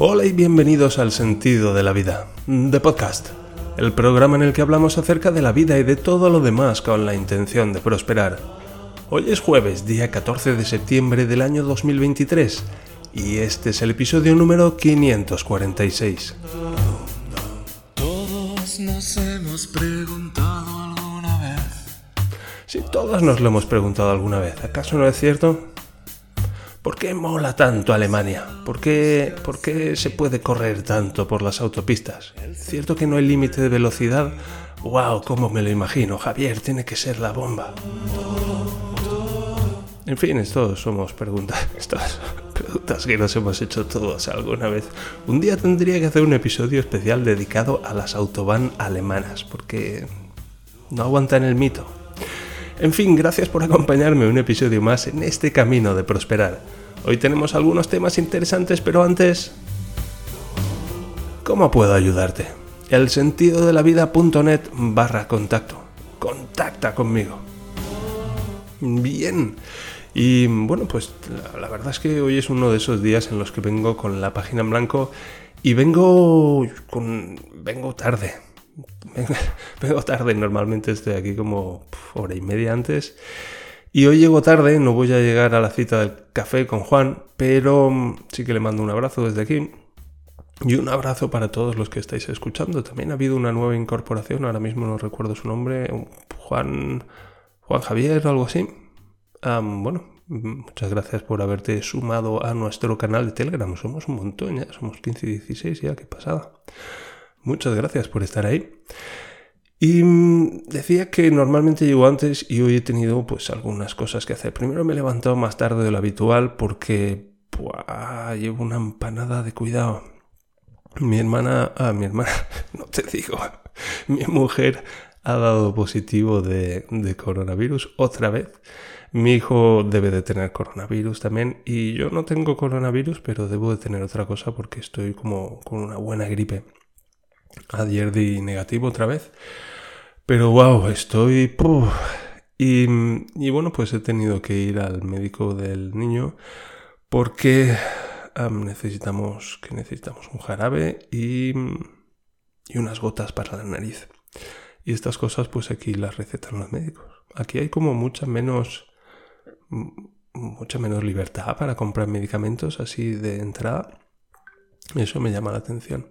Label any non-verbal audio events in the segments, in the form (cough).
Hola y bienvenidos al Sentido de la Vida, de Podcast, el programa en el que hablamos acerca de la vida y de todo lo demás con la intención de prosperar. Hoy es jueves, día 14 de septiembre del año 2023, y este es el episodio número 546. Todos nos hemos preguntado alguna vez. Si todos nos lo hemos preguntado alguna vez, ¿acaso no es cierto? ¿Por qué mola tanto Alemania? ¿Por qué, ¿Por qué se puede correr tanto por las autopistas? ¿Cierto que no hay límite de velocidad? ¡Wow! ¿Cómo me lo imagino? Javier, tiene que ser la bomba. En fin, esto somos preguntas, (laughs) estas preguntas que nos hemos hecho todos alguna vez. Un día tendría que hacer un episodio especial dedicado a las autobahn alemanas, porque no aguantan el mito. En fin, gracias por acompañarme un episodio más en este camino de prosperar. Hoy tenemos algunos temas interesantes, pero antes... ¿Cómo puedo ayudarte? El sentido de la vida.net barra contacto. Contacta conmigo. Bien. Y bueno, pues la, la, verdad es que hoy es uno de esos días en los que vengo con la página en blanco y vengo con vengo tarde. (laughs) Vengo tarde, normalmente estoy aquí como hora y media antes. Y hoy llego tarde, no voy a llegar a la cita del café con Juan, pero mm, sí que le mando un abrazo desde aquí. Y un abrazo para todos los que estáis escuchando. También ha habido una nueva incorporación, ahora mismo no recuerdo su nombre, Juan, Juan Javier o algo así. Bueno, muchas gracias por haberte sumado a nuestro canal de Telegram. Somos un montón ya, somos 15 y 16 ya, qué pasada. Muchas gracias por estar ahí. Y mm, decía que normalmente llego antes y hoy he tenido pues algunas cosas que hacer. Primero me he levantado más tarde de lo habitual porque llevo una empanada de cuidado. Mi hermana, ah, mi hermana, (laughs) no te digo, (laughs) mi mujer ha dado positivo de, de coronavirus otra vez. Mi hijo debe de tener coronavirus también y yo no tengo coronavirus, pero debo de tener otra cosa porque estoy como con una buena gripe. Ayer di negativo otra vez. Pero wow, estoy... Y, y, bueno, pues he tenido que ir al médico del niño porque necesitamos, que necesitamos un jarabe y, y unas gotas para la nariz. Y estas cosas pues aquí las recetan los médicos. Aquí hay como mucha menos mucha menos libertad para comprar medicamentos así de entrada. Eso me llama la atención.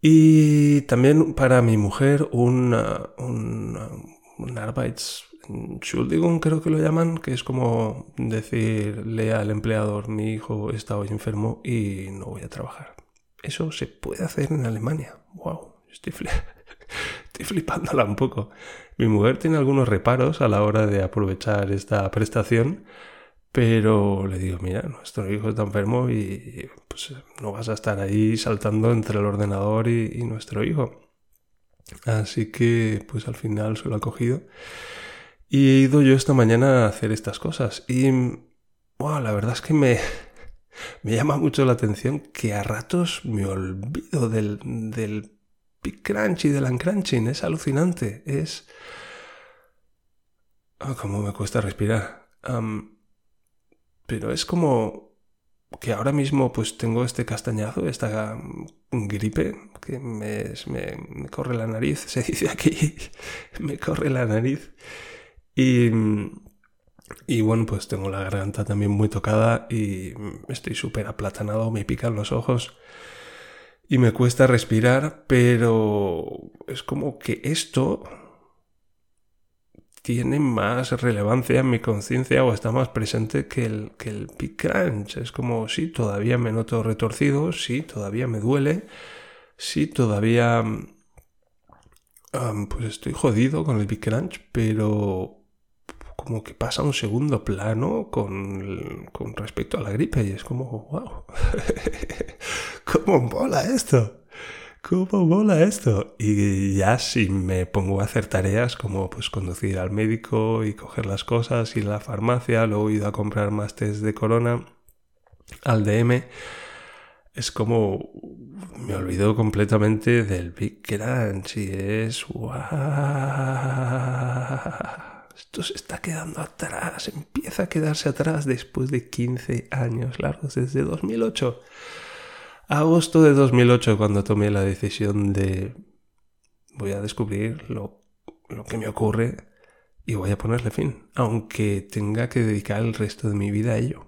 Y también para mi mujer un, un, un Arbeitsentschuldigung creo que lo llaman, que es como decirle al empleador mi hijo está hoy enfermo y no voy a trabajar. Eso se puede hacer en Alemania. ¡Wow! Estoy, (laughs) estoy flipándola un poco. Mi mujer tiene algunos reparos a la hora de aprovechar esta prestación pero le digo, mira, nuestro hijo está enfermo y pues no vas a estar ahí saltando entre el ordenador y, nuestro hijo. Así que pues al final se lo ha cogido. Y he ido yo esta mañana a hacer estas cosas. Y wow, la verdad es que me, (laughs) me llama mucho la atención que a ratos me olvido del, del Big Crunch y del Uncrunching. Es alucinante. Es... Oh, cómo me cuesta respirar. Pero es como que ahora mismo pues tengo este castañazo, esta gripe que me, me, corre la nariz, (laughs) se dice aquí, me corre la nariz. Y, y bueno, pues tengo la garganta también muy tocada y estoy súper aplatanado, me pican los ojos y me cuesta respirar, pero es como que esto tiene más relevancia en mi conciencia o está más presente que el, que el Crunch. Es como, sí, todavía me noto retorcido, sí, todavía me duele, sí, todavía pues estoy jodido con el Crunch, pero como que pasa un segundo plano con, con respecto a la gripe y es como, wow, (laughs) ¿cómo mola esto? ¿Cómo mola esto? Y ya si me pongo a hacer tareas como pues conducir al médico y coger las cosas, ir a la farmacia, luego he ido a comprar más test de corona al DM, es como me olvido completamente del Big Crunch y es Esto se está quedando atrás, empieza a quedarse atrás después de 15 años largos, desde 2008. Agosto de 2008 cuando tomé la decisión de voy a descubrir lo, lo que me ocurre y voy a ponerle fin, aunque tenga que dedicar el resto de mi vida a ello.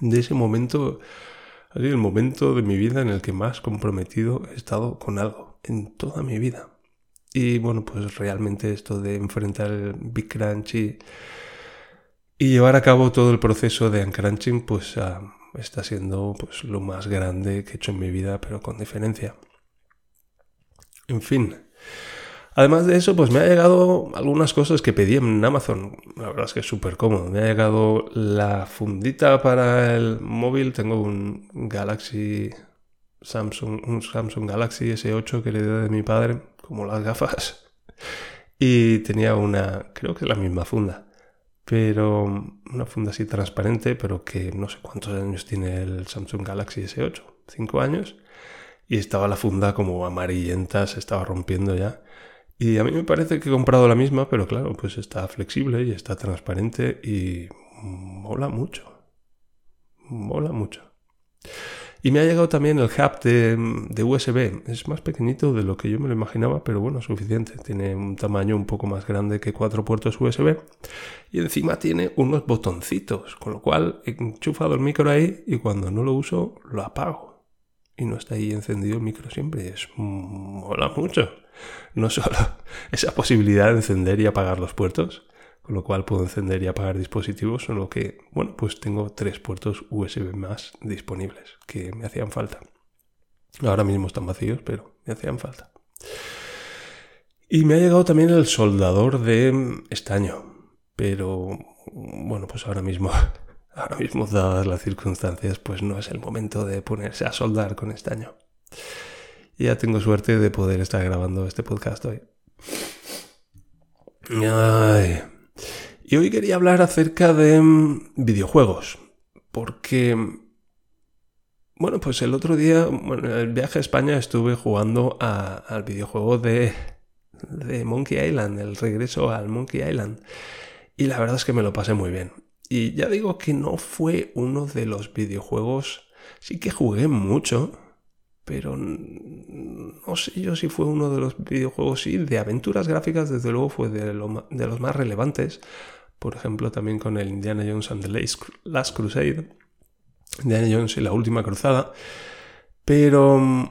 De ese momento ha el momento de mi vida en el que más comprometido he estado con algo, en toda mi vida. Y bueno, pues realmente esto de enfrentar el Big Crunch y, llevar a cabo todo el proceso de uncrunching, pues ah, está siendo pues lo más grande que he hecho en mi vida, pero con diferencia. En fin. Además de eso, pues me ha llegado algunas cosas que pedí en Amazon. La verdad es que es súper cómodo. Me ha llegado la fundita para el móvil. Tengo un Galaxy Samsung, un Samsung Galaxy S8 que le dio de mi padre, como las gafas. Y tenía una, creo que es la misma funda. Pero una funda así transparente, pero que no sé cuántos años tiene el Samsung Galaxy S8. ¿Cinco años? Y estaba la funda como amarillenta, se estaba rompiendo ya. Y a mí me parece que he comprado la misma, pero claro, pues está flexible y está transparente y mola mucho. Mola mucho. Y me ha llegado también el hub de, USB. Es más pequeñito de lo que yo me lo imaginaba, pero bueno, suficiente. Tiene un tamaño un poco más grande que cuatro puertos USB. Y encima tiene unos botoncitos, con lo cual he enchufado el micro ahí y cuando no lo uso lo apago. Y no está ahí encendido el micro siempre. Es mola mucho no solo (laughs) esa posibilidad de encender y apagar los puertos, con lo cual puedo encender y apagar dispositivos, solo que, bueno, pues tengo tres puertos USB más disponibles que me hacían falta. Ahora mismo están vacíos, pero me hacían falta. Y me ha llegado también el soldador de estaño, pero bueno, pues ahora mismo, (laughs) ahora mismo dadas las circunstancias, pues no es el momento de ponerse a soldar con estaño. Ya tengo suerte de poder estar grabando este podcast hoy. Y hoy quería hablar acerca de mm, videojuegos. Porque, bueno, pues el otro día, bueno, en el viaje a España estuve jugando al videojuego de, de Monkey Island, el regreso al Monkey Island. Y la verdad es que me lo pasé muy bien. Y ya digo que no fue uno de los videojuegos, sí que jugué mucho, pero no sé yo si fue uno de los videojuegos, sí, de aventuras gráficas, desde luego fue de, los más relevantes. Por ejemplo, también con el Indiana Jones and the Last Crusade, Indiana Jones y la Última Cruzada. Pero mm,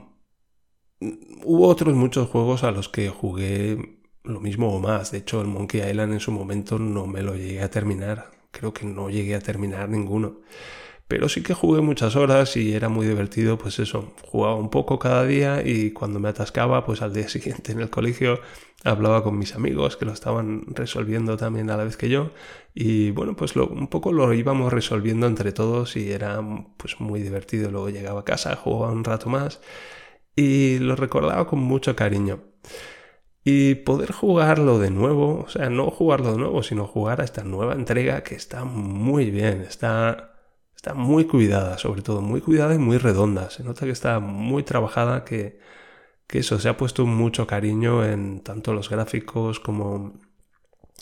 hubo otros muchos juegos a los que jugué lo mismo o más. De hecho, el Monkey Island en su momento no me lo llegué a terminar. Creo que no llegué a terminar ninguno. Pero sí que jugué muchas horas y era muy divertido, pues eso, jugaba un poco cada día y cuando me atascaba, pues al día (laughs) siguiente en el colegio hablaba con mis amigos que lo estaban resolviendo también a la vez que yo y bueno, pues lo, un poco lo íbamos resolviendo entre todos y era pues muy divertido. Luego llegaba a casa, jugaba un rato más y lo recordaba con mucho cariño. Y poder jugarlo de nuevo, o sea, no jugarlo de nuevo, sino jugar a esta nueva entrega que está muy bien, está Está muy cuidada, sobre todo, muy cuidada y muy redonda. Se nota que está muy trabajada, que, que eso, se ha puesto mucho cariño en tanto los gráficos como,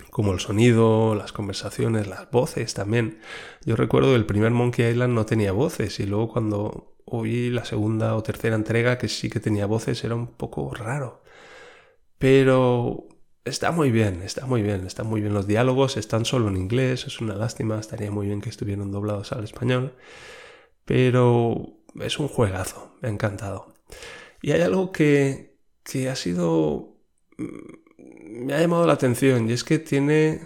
como el sonido, las conversaciones, las voces también. Yo recuerdo el primer Monkey Island no tenía voces y luego cuando oí la segunda o tercera entrega que sí que tenía voces era un poco raro. Pero Está muy bien, está muy bien, están muy bien los diálogos, están solo en inglés, es una lástima, estaría muy bien que estuvieran doblados al español, pero es un juegazo, me ha encantado. Y hay algo que, que ha sido... Me ha llamado la atención y es que tiene...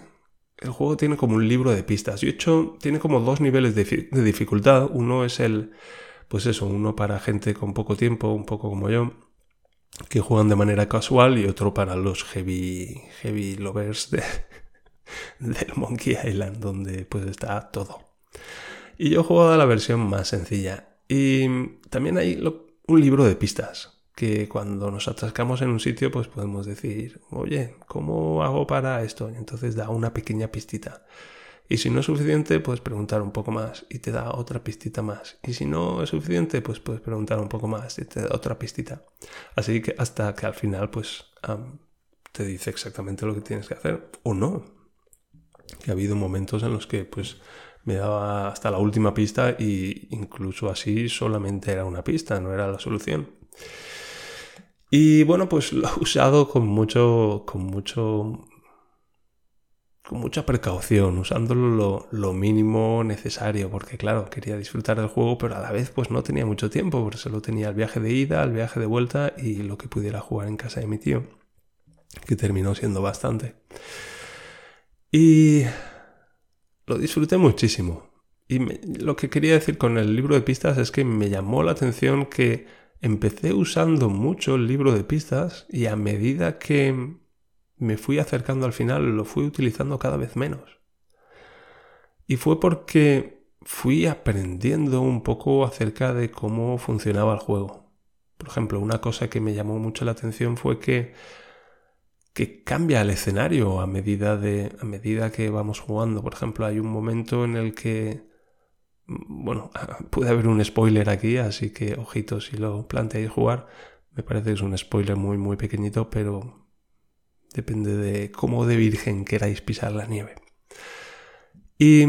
El juego tiene como un libro de pistas. Y hecho, tiene como dos niveles de dificultad. Uno es el... Pues eso, uno para gente con poco tiempo, un poco como yo que juegan de manera casual y otro para los heavy, heavy lovers de, (laughs) del Monkey Island, donde pues está todo. Y yo he jugado la versión más sencilla. Y también hay un libro de pistas, que cuando nos atascamos en un sitio, pues podemos decir, oye, ¿cómo hago para esto? Y entonces da una pequeña pistita. Y si no es suficiente, puedes preguntar un poco más y te da otra pistita más. Y si no es suficiente, pues puedes preguntar un poco más y te da otra pistita. Así que hasta que al final, pues te dice exactamente lo que tienes que hacer o no. Que ha habido momentos en los que, pues, me daba hasta la última pista y incluso así solamente era una pista, no era la solución. Y bueno, pues lo he usado con mucho, con mucho, con mucha precaución, usándolo lo, mínimo necesario, porque claro, quería disfrutar del juego, pero a la vez pues no tenía mucho tiempo, porque solo tenía el viaje de ida, el viaje de vuelta y lo que pudiera jugar en casa de mi tío, que terminó siendo bastante. Y lo disfruté muchísimo. Y lo que quería decir con el libro de pistas es que me llamó la atención que empecé usando mucho el libro de pistas y a medida que me fui acercando al final lo fui utilizando cada vez menos. Y fue porque fui aprendiendo un poco acerca de cómo funcionaba el juego. Por ejemplo, una cosa que me llamó mucho la atención fue que que cambia el escenario a medida de a medida que vamos jugando. Por ejemplo, hay un momento en el que bueno, (laughs) puede haber un spoiler aquí, así que ojito si lo planteáis jugar. Me parece que es un spoiler muy muy pequeñito, pero depende de cómo de virgen queráis pisar la nieve. Y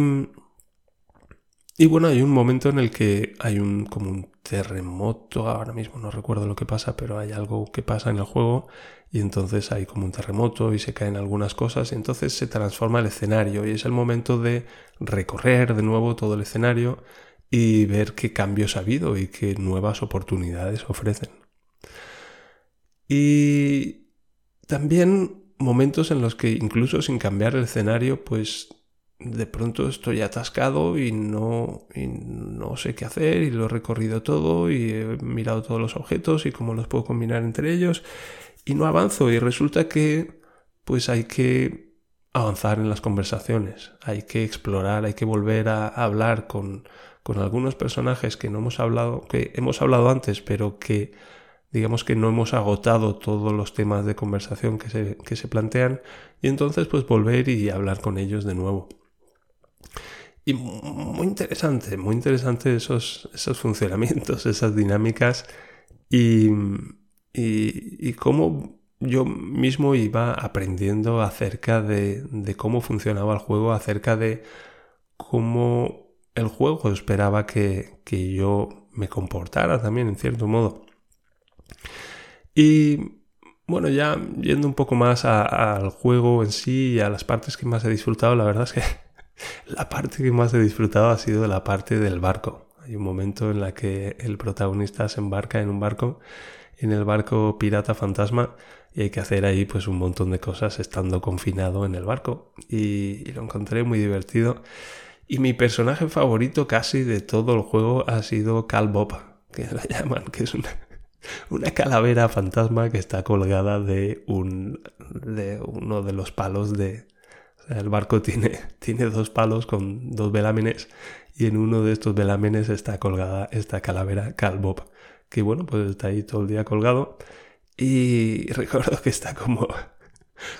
y bueno, hay un momento en el que hay un como un terremoto, ahora mismo no recuerdo lo que pasa, pero hay algo que pasa en el juego y entonces hay como un terremoto y se caen algunas cosas y entonces se transforma el escenario y es el momento de recorrer de nuevo todo el escenario y ver qué cambios ha habido y qué nuevas oportunidades ofrecen. Y también momentos en los que incluso sin cambiar el escenario pues de pronto estoy atascado y no, y no sé qué hacer y lo he recorrido todo y he mirado todos los objetos y cómo los puedo combinar entre ellos y no avanzo. Y resulta que pues hay que avanzar en las conversaciones, hay que explorar, hay que volver a hablar con, con algunos personajes que no hemos hablado, que hemos hablado antes, pero que digamos que no hemos agotado todos los temas de conversación que se, que se plantean y entonces pues volver y hablar con ellos de nuevo. Y muy interesante, muy interesante esos, esos funcionamientos, (laughs) esas dinámicas y, y, cómo yo mismo iba aprendiendo acerca de, cómo funcionaba el juego, acerca de cómo el juego esperaba que, yo me comportara también en cierto modo. Y bueno, ya yendo un poco más al juego en sí y a las partes que más he disfrutado, la verdad es que (laughs) la parte que más he disfrutado ha sido la parte del barco. Hay un momento en la que el protagonista se embarca en un barco en el barco pirata fantasma y hay que hacer ahí pues un montón de cosas estando confinado en el barco y, lo encontré muy divertido y mi personaje favorito casi de todo el juego ha sido Cal Bob que (laughs) la llaman que es una, una calavera fantasma que está colgada de un de uno de los palos de el barco tiene, (laughs) tiene dos palos con dos velámenes y en uno de estos velámenes está colgada esta calavera Cal Bob que bueno, pues está ahí todo el día colgado y (laughs) recuerdo que está como,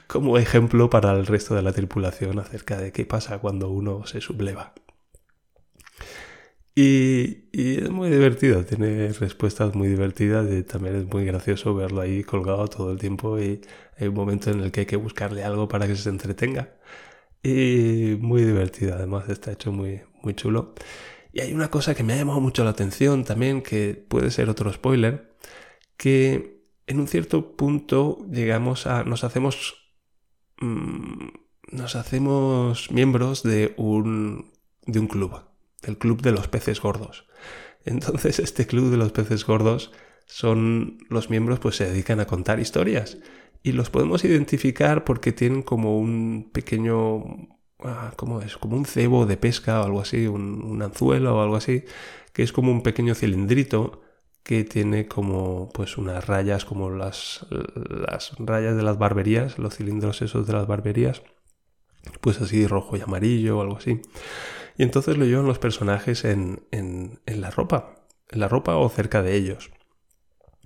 como ejemplo para el resto de la tripulación acerca de qué pasa cuando uno se subleva. Y, es muy divertido, tiene respuestas muy divertidas y también es muy gracioso verlo ahí colgado todo el tiempo y hay un momento en el que hay que buscarle algo para que se entretenga. Y muy divertido, además está hecho muy, muy chulo. Y hay una cosa que me ha llamado mucho la atención también, que puede ser otro spoiler, que en un cierto punto llegamos a. nos hacemos. Mm, nos hacemos miembros de un. de un club. Del club de los peces gordos. Entonces, (laughs) este club de los peces gordos son. los miembros, pues se dedican a contar historias. Y los podemos identificar porque tienen como un pequeño Ah, ¿cómo es? Como un cebo de pesca o algo así, un, anzuelo o algo así, que es como un pequeño cilindrito que tiene como pues unas rayas como las, las rayas de las barberías, los cilindros esos de las barberías, pues así rojo y amarillo o algo así. Y entonces lo llevan los personajes en, en, en la ropa, en la ropa o cerca de ellos.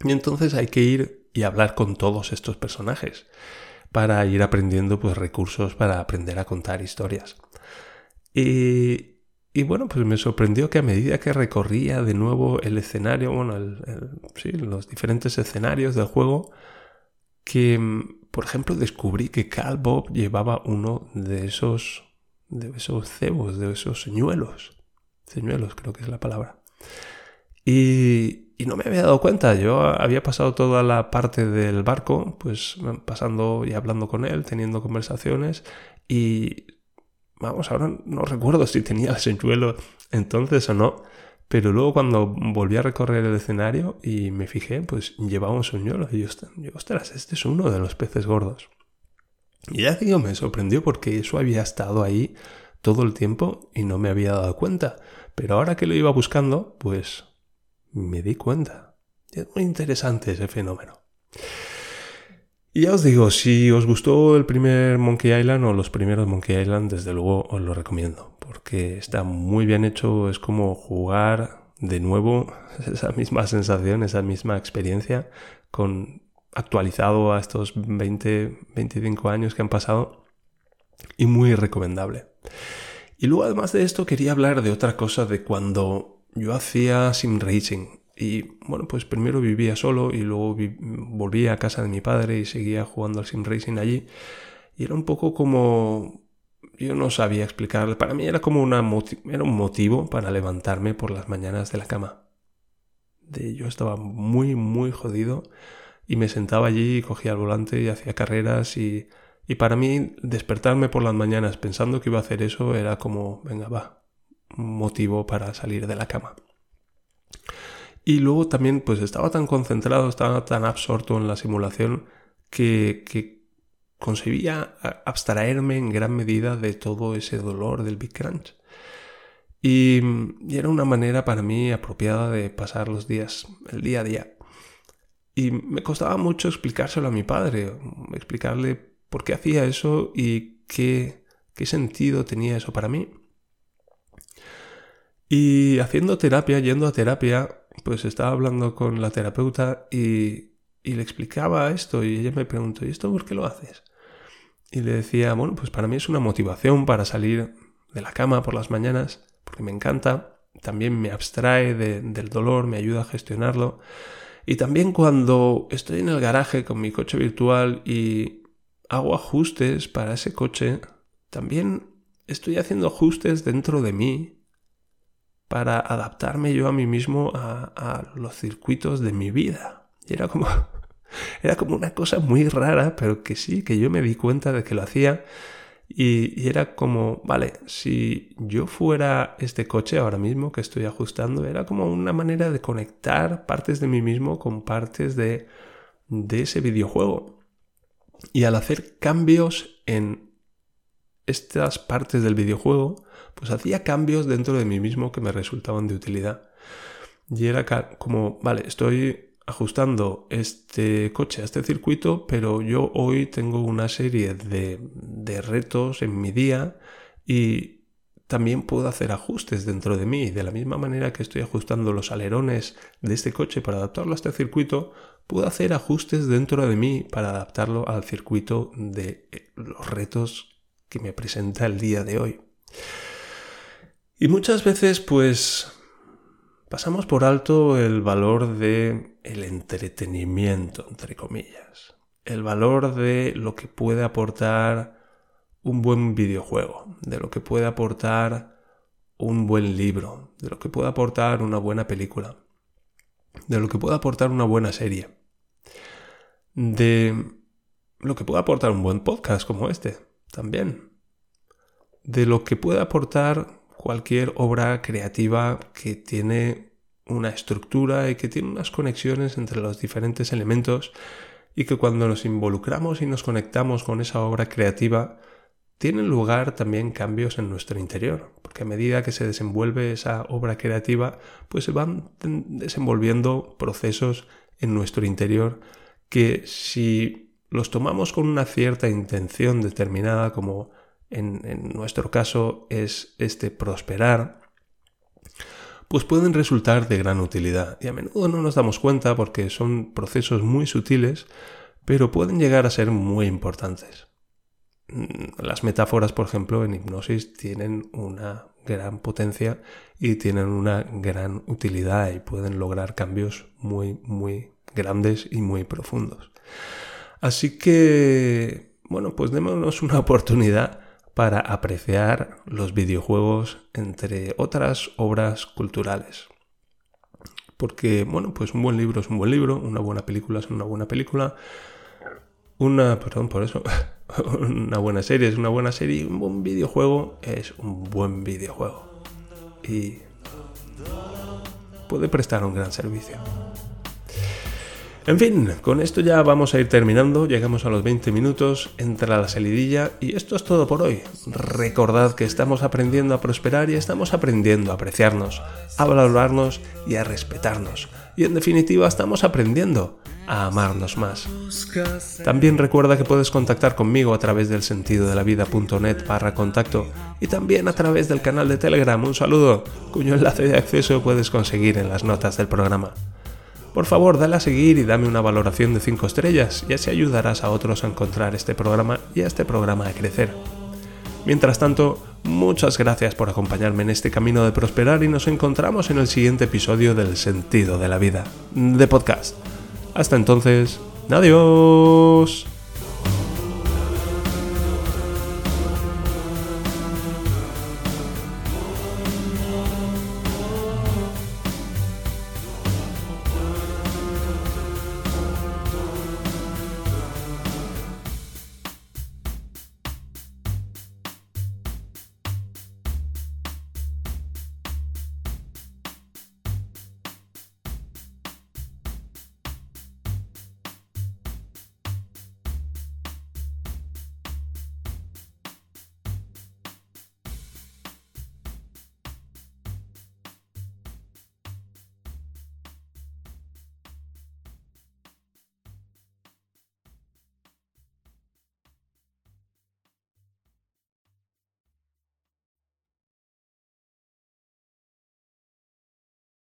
Y entonces hay que ir y hablar con todos estos personajes para ir aprendiendo pues recursos para aprender a contar historias. Y, y bueno, pues me sorprendió que a medida que recorría de nuevo el escenario, bueno, sí, los diferentes escenarios del juego, que por ejemplo descubrí que Cal Bob llevaba uno de esos de esos cebos, de esos señuelos. Señuelos creo que es la palabra. Y, y, no me había dado cuenta. Yo había pasado toda la parte del barco, pues pasando y hablando con él, teniendo conversaciones. Y vamos, ahora no recuerdo si tenía el señuelo entonces o no. Pero luego cuando volví a recorrer el escenario y me fijé, pues llevaba un señuelo. Y yo, ostras, este es uno de los peces gordos. Y ya digo, me sorprendió porque eso había estado ahí todo el tiempo y no me había dado cuenta. Pero ahora que lo iba buscando, pues me di cuenta. es muy interesante ese fenómeno. Y ya os digo, si os gustó el primer Monkey Island o los primeros Monkey Island, desde luego os lo recomiendo, porque está muy bien hecho, es como jugar de nuevo (laughs) esa misma sensación, esa misma experiencia, con actualizado a estos 20, 25 años que han pasado, y muy recomendable. Y luego además de esto quería hablar de otra cosa, de cuando yo hacía sim racing. Y bueno, pues primero vivía solo y luego volvía a casa de mi padre y seguía jugando al sim racing allí. Y era un poco como... Yo no sabía explicar. Para mí era como una era un motivo para levantarme por las mañanas de la cama. De, yo estaba muy, muy jodido y me sentaba allí, cogía el volante y hacía carreras y, y para mí despertarme por las mañanas pensando que iba a hacer eso era como, venga, va, un motivo para salir de la cama. Y luego también pues estaba tan concentrado, estaba tan absorto en la simulación que, que concebía abstraerme en gran medida de todo ese dolor del Big Crunch. Y, y, era una manera para mí apropiada de pasar los días, el día a día. Y me costaba mucho explicárselo a mi padre, explicarle por qué hacía eso y qué, qué sentido tenía eso para mí. Y haciendo terapia, yendo a terapia, pues estaba hablando con la terapeuta y, le explicaba esto y ella me preguntó, ¿y esto por qué lo haces? Y le decía, bueno, pues para mí es una motivación para salir de la cama por las mañanas, porque me encanta, también me abstrae del dolor, me ayuda a gestionarlo. Y también cuando estoy en el garaje con mi coche virtual y hago ajustes para ese coche, también estoy haciendo ajustes dentro de mí para adaptarme yo a mí mismo a, los circuitos de mi vida. Y era como, (laughs) era como una cosa muy rara, pero que sí, que yo me di cuenta de que lo hacía. Y, era como, vale, si yo fuera este coche ahora mismo que estoy ajustando, era como una manera de conectar partes de mí mismo con partes de, de ese videojuego. Y al hacer cambios en estas partes del videojuego, pues hacía cambios dentro de mí mismo que me resultaban de utilidad. Y era como, vale, estoy ajustando este coche a este circuito, pero yo hoy tengo una serie de, de retos en mi día y también puedo hacer ajustes dentro de mí. De la misma manera que estoy ajustando los alerones de este coche para adaptarlo a este circuito, puedo hacer ajustes dentro de mí para adaptarlo al circuito de eh, los retos que me presenta el día de hoy. Y muchas veces, pues, pasamos por alto el valor de el entretenimiento, entre comillas. El valor de lo que puede aportar un buen videojuego, de lo que puede aportar un buen libro, de lo que puede aportar una buena película, de lo que puede aportar una buena serie, de lo que puede aportar un buen podcast como este, también, de lo que puede aportar cualquier obra creativa que tiene una estructura y que tiene unas conexiones entre los diferentes elementos y que cuando nos involucramos y nos conectamos con esa obra creativa, tienen lugar también cambios en nuestro interior, porque a medida que se desenvuelve esa obra creativa, pues se van desenvolviendo procesos en nuestro interior que si los tomamos con una cierta intención determinada como en, nuestro caso es este prosperar, pues pueden resultar de gran utilidad. Y a menudo no nos damos cuenta porque son procesos muy sutiles, pero pueden llegar a ser muy importantes. Mm, las metáforas, por ejemplo, en hipnosis tienen una gran potencia y tienen una gran utilidad y pueden lograr cambios muy, muy grandes y muy profundos. Así que, bueno, pues démonos una oportunidad para apreciar los videojuegos entre otras obras culturales. Porque, bueno, pues un buen libro es un buen libro, una buena película es una buena película, una, perdón por eso, (laughs) una buena serie es una buena serie, un buen videojuego es un buen videojuego. Y puede prestar un gran servicio. En fin, con esto ya vamos a ir terminando, llegamos a los 20 minutos, entra la salidilla y esto es todo por hoy. Recordad que estamos aprendiendo a prosperar y estamos aprendiendo a apreciarnos, a valorarnos y a respetarnos. Y en definitiva estamos aprendiendo a amarnos más. También recuerda que puedes contactar conmigo a través del sentido de la vida.net barra contacto y también a través del canal de Telegram, un saludo, cuyo enlace de acceso puedes conseguir en las notas del programa. Por favor, dale a seguir y dame una valoración de 5 estrellas y así ayudarás a otros a encontrar este programa y a este programa a crecer. Mientras tanto, muchas gracias por acompañarme en este camino de prosperar y nos encontramos en el siguiente episodio del Sentido de la Vida, de podcast. Hasta entonces, adiós.